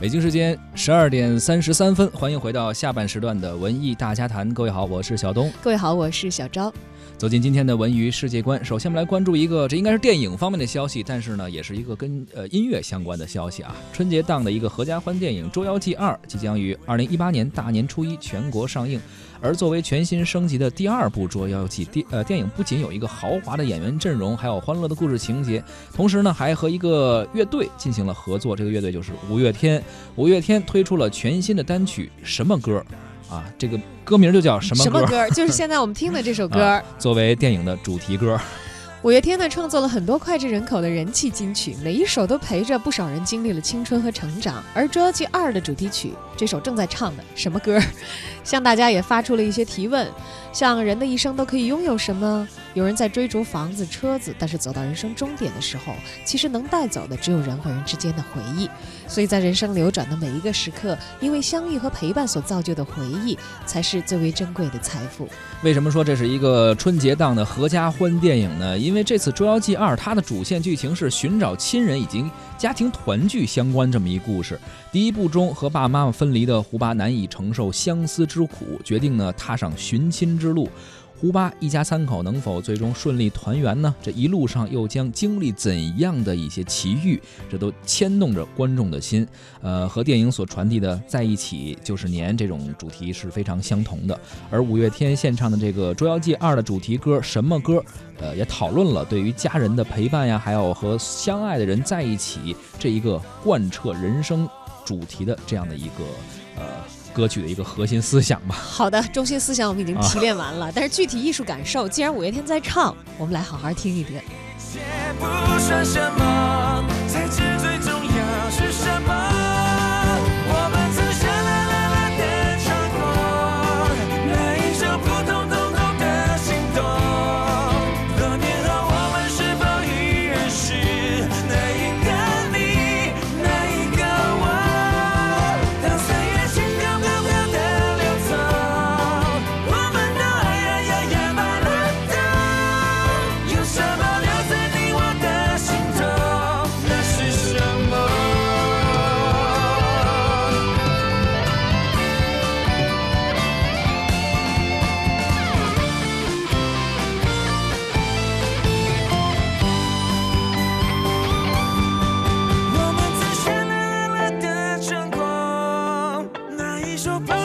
北京时间十二点三十三分，欢迎回到下半时段的文艺大家谈。各位好，我是小东。各位好，我是小昭。走进今天的文娱世界观，首先我们来关注一个，这应该是电影方面的消息，但是呢，也是一个跟呃音乐相关的消息啊。春节档的一个合家欢电影《捉妖记二》即将于二零一八年大年初一全国上映。而作为全新升级的第二部《捉妖记》电呃电影，不仅有一个豪华的演员阵容，还有欢乐的故事情节，同时呢，还和一个乐队进行了合作。这个乐队就是五月天。五月天推出了全新的单曲《什么歌》。啊，这个歌名就叫什么什么歌？就是现在我们听的这首 歌，作为电影的主题歌。五月天呢，创作了很多脍炙人口的人气金曲，每一首都陪着不少人经历了青春和成长。而《捉妖记二》的主题曲，这首正在唱的什么歌，向大家也发出了一些提问。像人的一生都可以拥有什么？有人在追逐房子、车子，但是走到人生终点的时候，其实能带走的只有人和人之间的回忆。所以在人生流转的每一个时刻，因为相遇和陪伴所造就的回忆，才是最为珍贵的财富。为什么说这是一个春节档的合家欢电影呢？因为这次《捉妖记二》，它的主线剧情是寻找亲人以及家庭团聚相关这么一故事。第一部中和爸爸妈妈分离的胡巴难以承受相思之苦，决定呢踏上寻亲之路。胡巴一家三口能否最终顺利团圆呢？这一路上又将经历怎样的一些奇遇？这都牵动着观众的心。呃，和电影所传递的“在一起就是年”这种主题是非常相同的。而五月天献唱的这个《捉妖记二》的主题歌什么歌？呃，也讨论了对于家人的陪伴呀，还有和相爱的人在一起这一个贯彻人生主题的这样的一个呃歌曲的一个核心思想吧。好的，中心思想我们已经提炼完了，但是具体艺术感受，既然五月天在唱，我们来好好听一遍。不算什么，才 So.